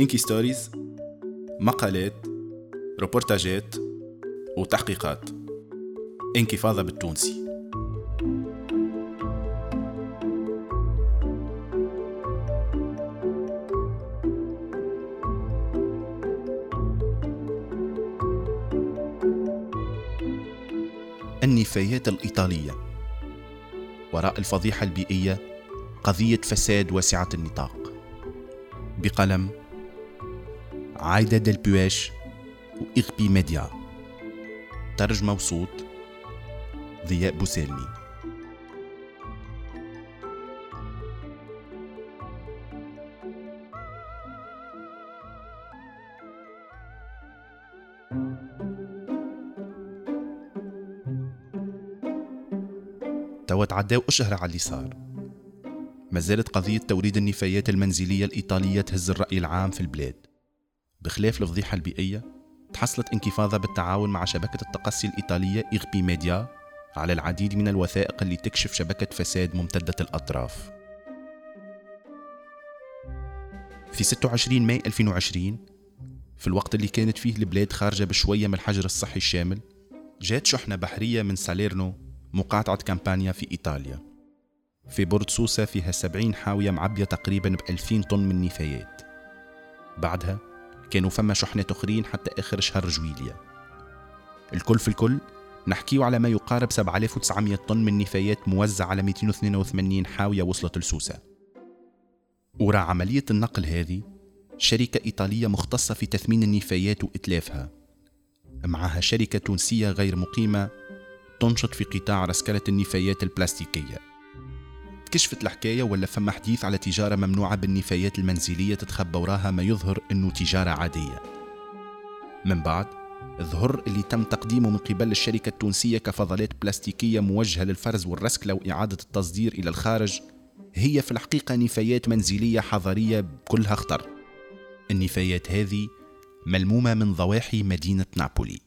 إنكي ستوريز مقالات روبورتاجات وتحقيقات. انكفاضة بالتونسي. النفايات الإيطالية. وراء الفضيحة البيئية قضية فساد واسعة النطاق. بقلم عايدة دلبواش وإغبي ميديا. ترجمة وصوت ضياء بوسالمي توا تعداو أشهر على اللي صار ما زالت قضية توريد النفايات المنزلية الإيطالية تهز الرأي العام في البلاد. بخلاف الفضيحة البيئية تحصلت إنكفاضة بالتعاون مع شبكة التقصي الإيطالية IRPI Media على العديد من الوثائق اللي تكشف شبكة فساد ممتدة الأطراف. في 26 ماي 2020 في الوقت اللي كانت فيه البلاد خارجة بشوية من الحجر الصحي الشامل جات شحنة بحرية من ساليرنو مقاطعة كامبانيا في إيطاليا. في بورد سوسة فيها 70 حاوية معبية تقريبا ب 2000 طن من نفايات. بعدها كانوا فما شحنات أخرين حتى آخر شهر جويليا. الكل في الكل نحكيو على ما يقارب 7900 طن من نفايات موزعة على 282 حاوية وصلت لسوسة. ورا عملية النقل هذه شركة إيطالية مختصة في تثمين النفايات وإتلافها. معها شركة تونسية غير مقيمة تنشط في قطاع رسكلة النفايات البلاستيكية. كشفت الحكاية ولا فما حديث على تجارة ممنوعة بالنفايات المنزلية تتخبى وراها ما يظهر أنه تجارة عادية؟ من بعد ظهر اللي تم تقديمه من قبل الشركة التونسية كفضلات بلاستيكية موجهة للفرز والرسكلة وإعادة التصدير إلى الخارج. هي في الحقيقة نفايات منزلية حضرية كلها خطر النفايات هذه ملمومة من ضواحي مدينة نابولي.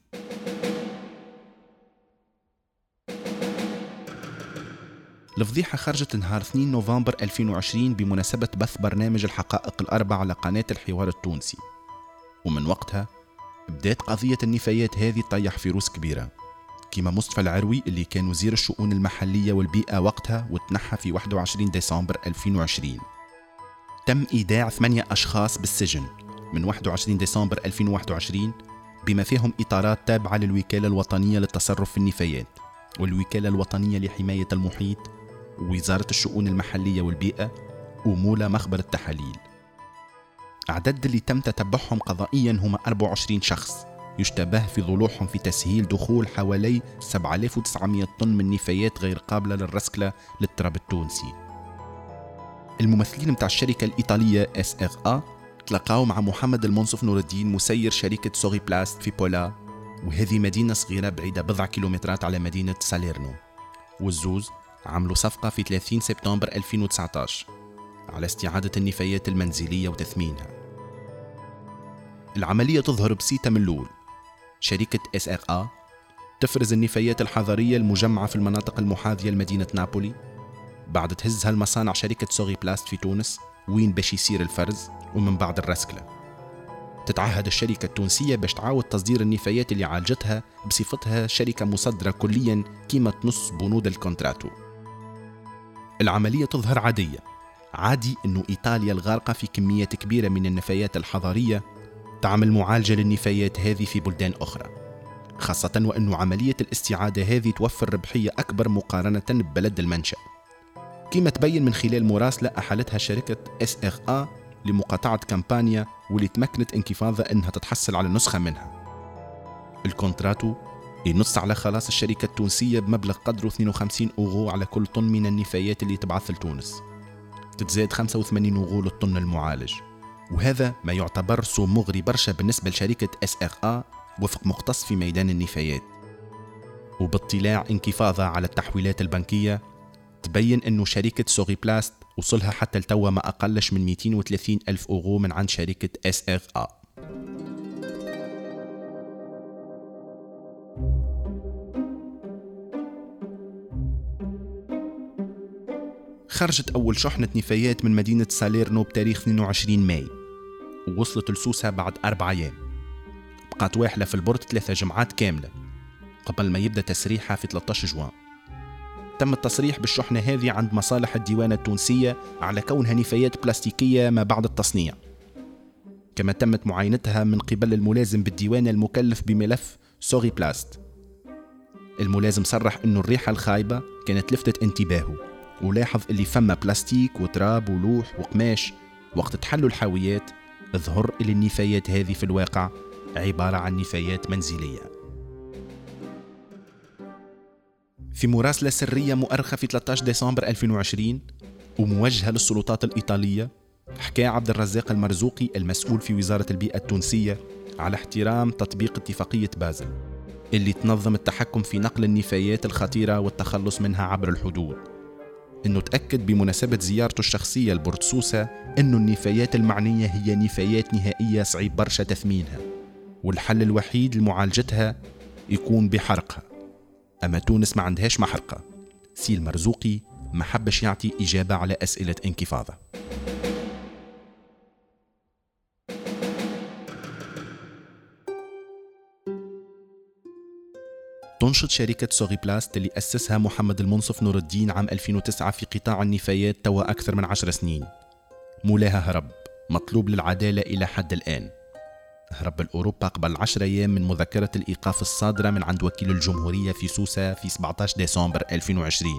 الفضيحة خرجت نهار 2 نوفمبر 2020 بمناسبة بث برنامج الحقائق الأربع على قناة الحوار التونسي. ومن وقتها بدأت قضية النفايات هذه تطيح في روس كبيرة كيما مصطفى العروي اللي كان وزير الشؤون المحلية والبيئة وقتها وتنحى في 21 ديسمبر 2020 تم إيداع ثمانية أشخاص بالسجن من 21 ديسمبر 2021 بما فيهم إطارات تابعة للوكالة الوطنية للتصرف في النفايات والوكالة الوطنية لحماية المحيط ووزارة الشؤون المحلية والبيئة ومولا مخبر التحاليل. أعداد اللي تم تتبعهم قضائيا هم 24 شخص يشتبه في ضلوعهم في تسهيل دخول حوالي 7900 طن من نفايات غير قابلة للرسكلة للتراب التونسي. الممثلين متاع الشركة الإيطالية آ تلقاو مع محمد المنصف نور الدين مسير شركة Soreplast في Polla وهذه مدينة صغيرة بعيدة بضع كيلومترات على مدينة ساليرنو. والزوز عملوا صفقة في 30 سبتمبر 2019 على استعادة النفايات المنزلية وتثمينها. العملية تظهر بسيطة من الأول شركة آ تفرز النفايات الحضرية المجمعة في المناطق المحاذية لمدينة نابولي بعد تهزها المصانع شركة Soreplast في تونس وين باش يصير الفرز ومن بعد الرسكلة تتعهد الشركة التونسية باش تعاود تصدير النفايات اللي عالجتها بصفتها شركة مصدرة كليا قيمة نص بنود الكونتراتو. العملية تظهر عادية. عادي أنه إيطاليا الغارقة في كميات كبيرة من النفايات الحضرية تعمل معالجة للنفايات هذه في بلدان أخرى خاصة وأن عملية الاستعادة هذه توفر ربحية أكبر مقارنة ببلد المنشأ. كما تبين من خلال مراسلة أحالتها شركة إر ا لمقاطعة كامبانيا واللي تمكنت إنكفاضة أنها تتحصل على نسخة منها. الكونتراتو ينص على خلاص الشركة التونسية بمبلغ قدره 52 أوغو على كل طن من النفايات اللي تبعث لتونس. تتزاد 85 أوغو للطن المعالج. وهذا ما يعتبر سوم مغري برشا بالنسبة لشركة إس آر وفق مختص في ميدان النفايات. وباطلاع إنكفاضة على التحويلات البنكية تبين أنه شركة Soreplast وصلها حتى لتوا ما أقلش من 230 ألف أوغو من عند شركة إس آر خرجت أول شحنة نفايات من مدينة ساليرنو بتاريخ 22 ماي ووصلت لسوسة بعد أربع أيام. بقات واحلة في ال port ثلاثة جمعات كاملة قبل ما يبدأ تسريحها في 13 جوان. تم التصريح بالشحنة هذه عند مصالح الديوان التونسية على كونها نفايات بلاستيكية ما بعد التصنيع. كما تمت معاينتها من قبل الملازم بالديوان المكلف بملف Soreplast. الملازم صرح إنه الريحة الخايبة كانت لفتت انتباهه. ولاحظ اللي فما بلاستيك وتراب ولوح وقماش. وقت تحلوا الحاويات ظهر اللي النفايات هذه في الواقع عبارة عن نفايات منزلية. في مراسلة سرية مؤرخة في 13 ديسمبر 2020 وموجهة للسلطات الإيطالية حكى عبد الرزاق المرزوقي المسؤول في وزارة البيئة التونسية على احترام تطبيق اتفاقية بازل اللي تنظم التحكم في نقل النفايات الخطيرة والتخلص منها عبر الحدود إنه تأكد بمناسبة زيارته الشخصية لبورتسوسة إنه النفايات المعنية هي نفايات نهائية صعيب برشا تثمينها والحل الوحيد لمعالجتها يكون بحرقها. أما تونس ما عندهاش محرقة. سي المرزوقي ما حبش يعطي إجابة على أسئلة انكفاضة. تنشط شركة Soreplast اللي أسسها محمد المنصف نور الدين عام 2009 في قطاع النفايات توا أكثر من عشر سنين. مولاها هرب مطلوب للعدالة إلى حد الآن. هرب لأوروبا قبل 10 أيام من مذكرة الإيقاف الصادرة من عند وكيل الجمهورية في سوسة في 17 ديسمبر 2020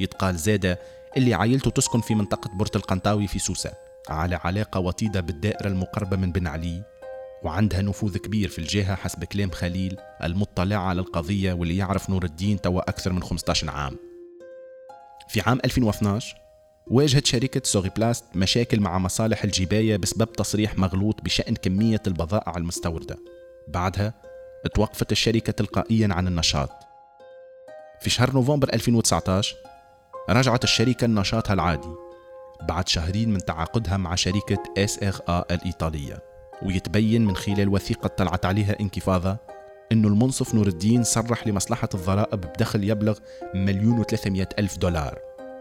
يتقال زادة اللي عائلته تسكن في منطقة بورت القنطاوي في سوسة على علاقة وطيدة بالدائرة المقربة من بن علي وعندها نفوذ كبير في الجهة حسب كلام خليل المطلع على القضية واللي يعرف نور الدين توا أكثر من 15 عام. في عام 2012 واجهت شركة سوغي بلاست مشاكل مع مصالح الجباية بسبب تصريح مغلوط بشأن كمية البضائع المستوردة بعدها توقفت الشركة تلقائيا عن النشاط. في شهر نوفمبر 2019 رجعت الشركة لنشاطها العادي بعد شهرين من تعاقدها مع شركة ا الإيطالية ويتبين من خلال وثيقة طلعت عليها انكفاضة أنه المنصف نور الدين صرح لمصلحة الضرائب بدخل يبلغ مليون وثلاثمائة ألف دولار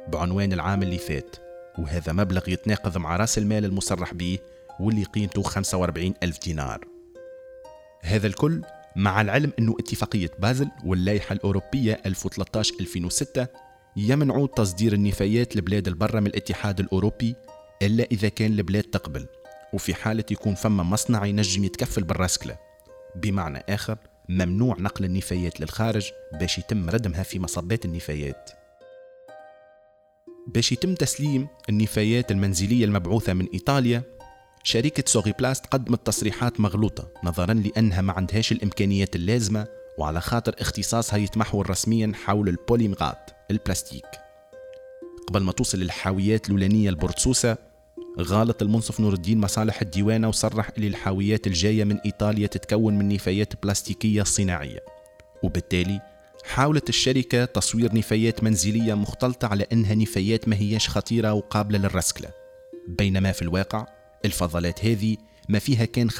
بعنوان العام اللي فات وهذا مبلغ يتناقض مع رأس المال المصرح به واللي قيمته 45 ألف دينار. هذا الكل مع العلم أنه اتفاقية بازل واللائحة الأوروبية 1013-2006 يمنعوا تصدير النفايات لبلاد البرة من الاتحاد الأوروبي إلا إذا كان البلاد تقبل. وفي حالة يكون فما مصنع ينجم يتكفل بالرسكلة بمعنى آخر ممنوع نقل النفايات للخارج باش يتم ردمها في مصبات النفايات. باش يتم تسليم النفايات المنزلية المبعوثة من إيطاليا شركة سوغي بلاست قدمت تصريحات مغلوطة نظرا لأنها ما عندهاش الإمكانيات اللازمة وعلى خاطر اختصاصها يتمحور رسميا حول البوليمغات البلاستيك. قبل ما توصل الحاويات الأولانية البورتسوسة غالط المنصف نور الدين مصالح الديوانة وصرح أن الحاويات الجاية من إيطاليا تتكون من نفايات بلاستيكية صناعية. وبالتالي حاولت الشركة تصوير نفايات منزلية مختلطة على أنها نفايات ما هياش خطيرة وقابلة للرسكلة. بينما في الواقع الفضلات هذه ما فيها كان 55%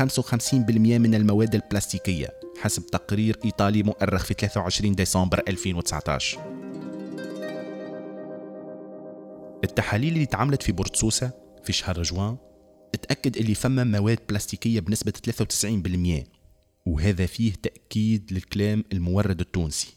من المواد البلاستيكية حسب تقرير إيطالي مؤرخ في 23 ديسمبر 2019 التحاليل اللي تعملت في بورتسوسة في شهر جوان؟ اتأكد اللي فما مواد بلاستيكية بنسبة 93% وهذا فيه تأكيد للكلام المورد التونسي.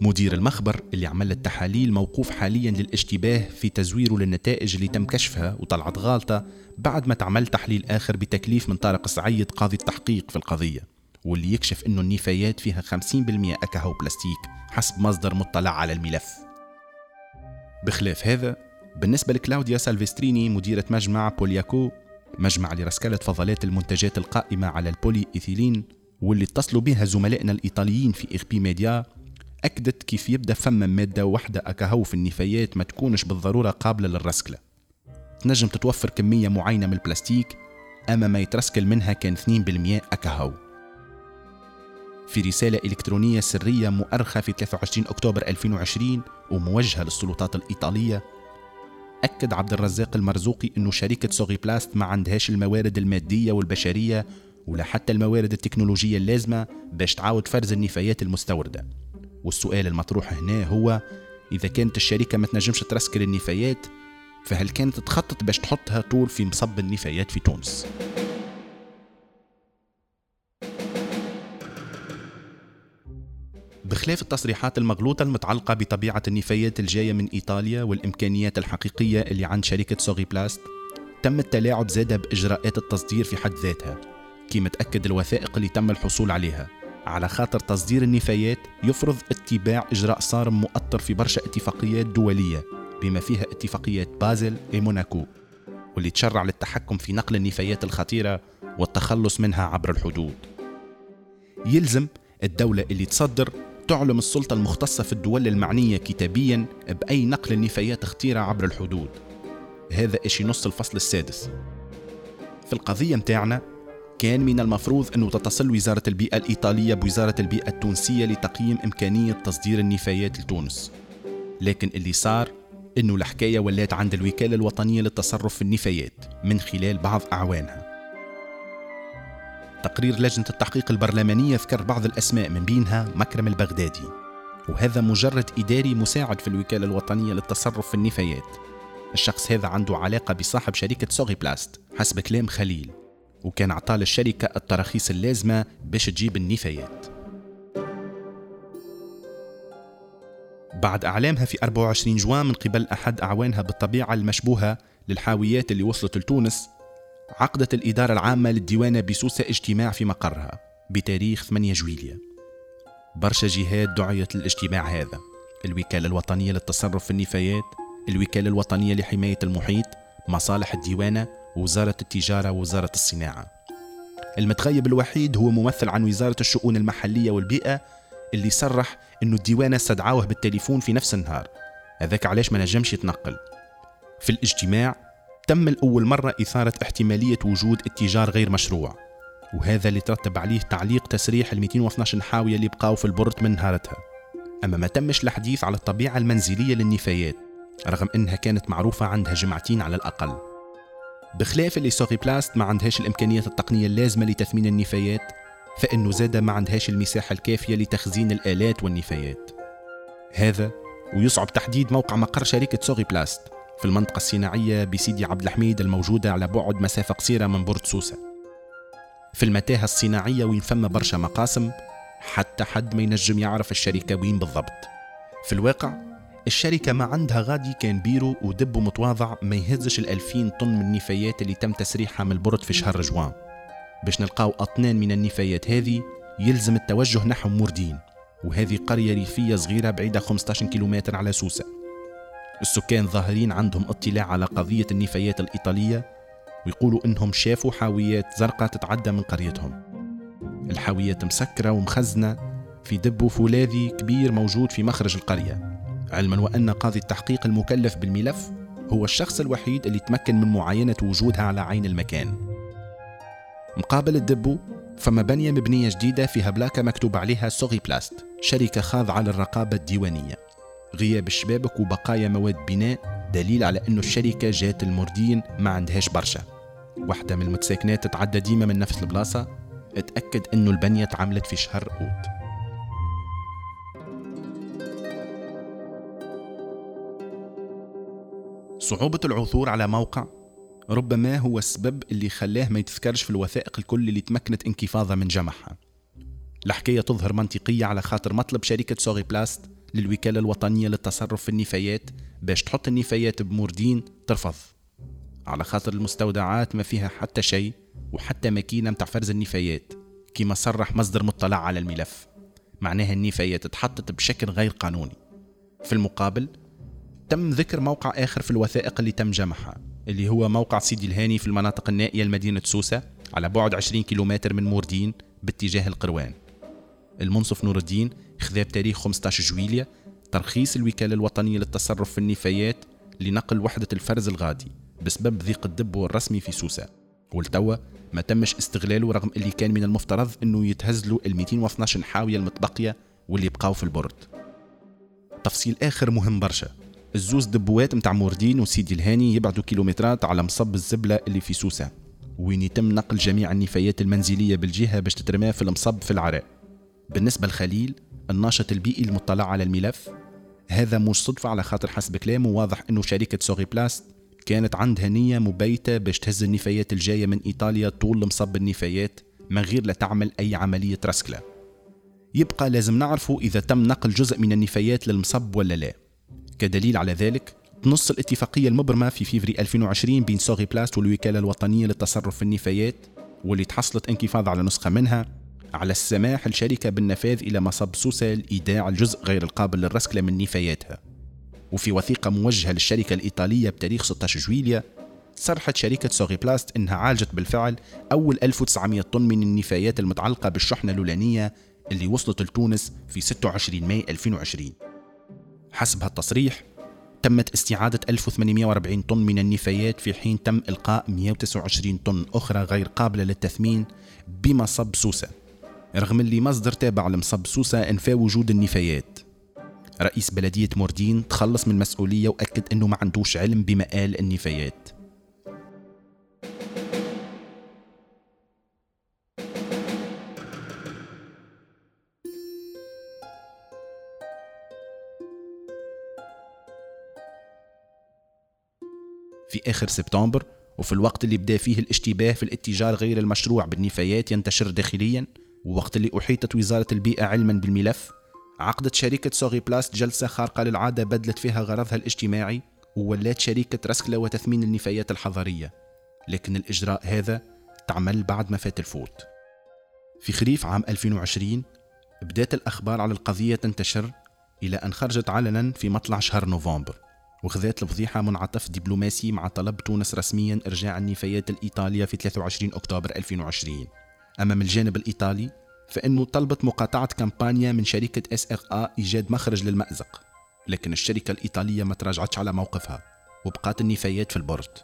مدير المخبر اللي عمل التحاليل موقوف حاليا للاشتباه في تزويره للنتائج اللي تم كشفها وطلعت غالطة بعد ما تعمل تحليل آخر بتكليف من طارق السعيد قاضي التحقيق في القضية. واللي يكشف إنه النفايات فيها 50% أكاهو بلاستيك حسب مصدر مطلع على الملف. بخلاف هذا بالنسبة لكلاوديا سالفستريني مديرة مجمع بوليكو مجمع لرسكلة فضلات المنتجات القائمة على البولي إيثيلين واللي اتصلوا بها زملائنا الإيطاليين في إيربي ميديا أكدت كيف يبدأ فما مادة واحدة أكاهو في النفايات ما تكونش بالضرورة قابلة للرسكلة. تنجم تتوفر كمية معينة من البلاستيك أما ما يترسكل منها كان 2% أكاهو. في رسالة إلكترونية سرية مؤرخة في 23 أكتوبر 2020 وموجهة للسلطات الإيطالية أكد عبد الرزاق المرزوقي أنه شركة سوغي بلاست ما عندهاش الموارد المادية والبشرية ولا حتى الموارد التكنولوجية اللازمة باش تعاود فرز النفايات المستوردة. والسؤال المطروح هنا هو إذا كانت الشركة ما تنجمش ترسكل النفايات فهل كانت تخطط باش تحطها طول في مصب النفايات في تونس؟ بخلاف التصريحات المغلوطة المتعلقة بطبيعة النفايات الجاية من إيطاليا والإمكانيات الحقيقية اللي عند شركة سوغي بلاست تم التلاعب زادة بإجراءات التصدير في حد ذاتها كما تأكد الوثائق اللي تم الحصول عليها. على خاطر تصدير النفايات يفرض اتباع إجراء صارم مؤطر في برشا اتفاقيات دولية بما فيها اتفاقيات بازل وموناكو واللي تشرع للتحكم في نقل النفايات الخطيرة والتخلص منها عبر الحدود. يلزم الدولة اللي تصدر تعلم السلطة المختصة في الدول المعنية كتابيا بأي نقل النفايات خطيرة عبر الحدود. هذا إيش ينص الفصل السادس. في القضية متاعنا كان من المفروض أنه تتصل وزارة البيئة الإيطالية بوزارة البيئة التونسية لتقييم إمكانية تصدير النفايات لتونس. لكن اللي صار أنه الحكاية ولات عند الوكالة الوطنية للتصرف في النفايات من خلال بعض أعوانها. تقرير لجنة التحقيق البرلمانية ذكر بعض الأسماء من بينها مكرم البغدادي. وهذا مجرد إداري مساعد في الوكالة الوطنية للتصرف في النفايات. الشخص هذا عنده علاقة بصاحب شركة سوغي بلاست حسب كلام خليل. وكان عطى للشركة التراخيص اللازمة باش تجيب النفايات. بعد إعلامها في 24 جوان من قبل أحد أعوانها بالطبيعة المشبوهة للحاويات اللي وصلت لتونس عقدت الإدارة العامة للديوانة بسوسة اجتماع في مقرها بتاريخ 8 جويلية. برشا جهات دعيت للاجتماع هذا. الوكالة الوطنية للتصرف في النفايات الوكالة الوطنية لحماية المحيط مصالح الديوانة وزارة التجارة ووزارة الصناعة. المتغيب الوحيد هو ممثل عن وزارة الشؤون المحلية والبيئة اللي صرح إنه الديوانة استدعوه بالتليفون في نفس النهار. هذاك علاش ما نجمش يتنقل. في الاجتماع تم الأول مرة إثارة احتمالية وجود اتجار غير مشروع وهذا اللي ترتب عليه تعليق تسريح ال 212 حاوية اللي بقاو في البورت من نهارتها. أما ما تمش الحديث على الطبيعة المنزلية للنفايات رغم أنها كانت معروفة عندها جمعتين على الأقل. بخلاف اللي سوغي بلاست ما عندهاش الإمكانيات التقنية اللازمة لتثمين النفايات فإنه زادة ما عندهاش المساحة الكافية لتخزين الآلات والنفايات. هذا ويصعب تحديد موقع مقر شركة سوغي بلاست. في المنطقة الصناعية بسيدي عبد الحميد الموجودة على بعد مسافة قصيرة من بورت سوسة في المتاهة الصناعية وين فما برشا مقاسم حتى حد ما ينجم يعرف الشركة وين بالضبط. في الواقع الشركة ما عندها غادي كان بيرو ودب متواضع ما يهزش الألفين طن من النفايات اللي تم تسريحها من البرد في شهر جوان. باش نلقاو أطنان من النفايات هذه يلزم التوجه نحو موردين. وهذه قرية ريفية صغيرة بعيدة 15 كيلومتر على سوسة. السكان ظاهرين عندهم اطلاع على قضية النفايات الإيطالية ويقولوا إنهم شافوا حاويات زرقاء تتعدى من قريتهم. الحاويات مسكرة ومخزنة في دبو فولاذي كبير موجود في مخرج القرية علما وأن قاضي التحقيق المكلف بالملف هو الشخص الوحيد اللي تمكن من معاينة وجودها على عين المكان. مقابل الدبو فما بناية مبنية جديدة فيها بلاكة مكتوب عليها سوغي بلاست شركة خاضعة للرقابة الديوانية. غياب الشبابك وبقايا مواد بناء دليل على أنه الشركة جات المردين ما عندهاش برشا. واحدة من المتساكنات تتعدى ديما من نفس البلاصة. أتأكد أنه البنية تعملت في شهر أوت. صعوبة العثور على موقع ربما هو السبب اللي خلاه ما يتذكرش في الوثائق الكل اللي تمكنت انكفاضة من جمعها. الحكاية تظهر منطقية على خاطر مطلب شركة سوغي بلاست للوكالة الوطنية للتصرف في النفايات باش تحط النفايات بموردين ترفض. على خاطر المستودعات ما فيها حتى شيء وحتى ماكينة متاع فرز النفايات كما صرح مصدر مطلع على الملف. معناها النفايات تحطت بشكل غير قانوني. في المقابل تم ذكر موقع آخر في الوثائق اللي تم جمعها اللي هو موقع سيدي الهاني في المناطق النائية لمدينة سوسة على بعد 20 كيلومتر من موردين باتجاه القروان. المنصف نور الدين خذا بتاريخ 15 جويلية ترخيص الوكالة الوطنية للتصرف في النفايات لنقل وحدة الفرز الغادي بسبب ضيق الدب الرسمي في سوسة. والتوا ما تمش استغلاله رغم اللي كان من المفترض إنه يتهز له ال 212 حاوية المتبقية واللي بقاو في البرد. تفصيل آخر مهم برشا. الزوز دبوات متاع موردين وسيدي الهاني يبعدوا كيلومترات على مصب الزبلة اللي في سوسة. وين يتم نقل جميع النفايات المنزلية بالجهة باش تترمى في المصب في العراء بالنسبة لخليل الناشط البيئي المطلع على الملف هذا مش صدفة على خاطر حسب كلامه واضح أنه شركة سوغي بلاست كانت عندها نية مبيتة باش تهز النفايات الجاية من إيطاليا طول مصب النفايات من غير لا تعمل أي عملية رسكلة يبقى لازم نعرفوا إذا تم نقل جزء من النفايات للمصب ولا لا. كدليل على ذلك تنص الاتفاقية المبرمة في فيفري 2020 بين سوغي بلاست والوكالة الوطنية للتصرف في النفايات واللي تحصلت انكفاضة على نسخة منها على السماح للشركة بالنفاذ إلى مصب سوسة لإيداع الجزء غير القابل للرسكلة من نفاياتها. وفي وثيقة موجهة للشركة الإيطالية بتاريخ 16 جويلية صرحت شركة سوغي بلاست إنها عالجت بالفعل أول 1900 طن من النفايات المتعلقة بالشحنة اللولانية اللي وصلت لتونس في 26 ماي 2020 حسب هالتصريح تمت استعادة 1840 طن من النفايات في حين تم إلقاء 129 طن أخرى غير قابلة للتثمين بمصب سوسة رغم اللي مصدر تابع لمصب سوسة انفى وجود النفايات. رئيس بلدية موردين تخلص من المسؤولية وأكد أنه ما عندوش علم بمآل النفايات. في آخر سبتمبر وفي الوقت اللي بدا فيه الاشتباه في الاتجار غير المشروع بالنفايات ينتشر داخليا ووقت اللي أحيطت وزارة البيئة علما بالملف عقدت شركة سوغي بلاست جلسة خارقة للعادة بدلت فيها غرضها الاجتماعي وولات شركة رسكلة وتثمين النفايات الحضرية. لكن الإجراء هذا تعمل بعد ما فات الفوت. في خريف عام 2020 بدأت الأخبار على القضية تنتشر إلى أن خرجت علنا في مطلع شهر نوفمبر وخذت الفضيحة منعطف دبلوماسي مع طلب تونس رسميا إرجاع النفايات الإيطالية في 23 أكتوبر 2020 أما من الجانب الإيطالي فإنه طلبت مقاطعة كامبانيا من شركة إس إر إيجاد مخرج للمأزق لكن الشركة الإيطالية ما تراجعتش على موقفها وبقات النفايات في البورت.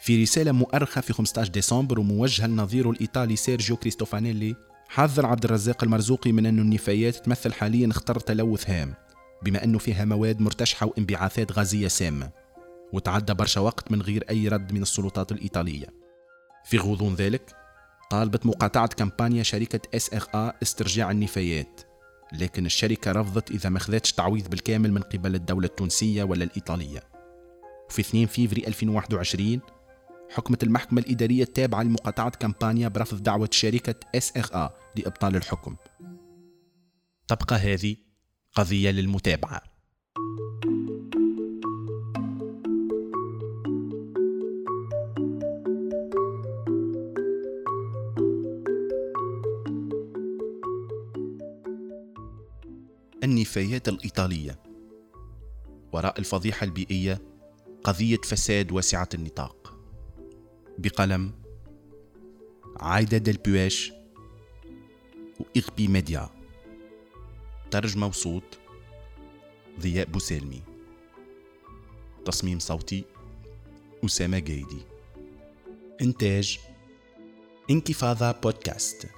في رسالة مؤرخة في 15 ديسمبر وموجهة لنظيره الإيطالي سيرجيو كريستوفانيلي حذر عبد الرزاق المرزوقي من أن النفايات تمثل حاليا خطر تلوث هام بما أنه فيها مواد مرتشحة وانبعاثات غازية سامة وتعدى برشا وقت من غير أي رد من السلطات الإيطالية. في غضون ذلك طالبت مقاطعة كامبانيا شركة SRA استرجاع النفايات. لكن الشركة رفضت إذا ما خذتش تعويض بالكامل من قبل الدولة التونسية ولا الإيطالية. وفي 2 فيفري 2021 حكمت المحكمة الإدارية التابعة لمقاطعة كامبانيا برفض دعوة شركة إس إر A لإبطال الحكم. تبقى هذه قضية للمتابعة. النفايات الإيطالية. وراء الفضيحة البيئية قضية فساد واسعة النطاق. بقلم عايدة دلبواش وإغبي ميديا. ترجمة وصوت ضياء بوسالمي. تصميم صوتي أسامة جايدي. إنتاج انكفاضة بودكاست.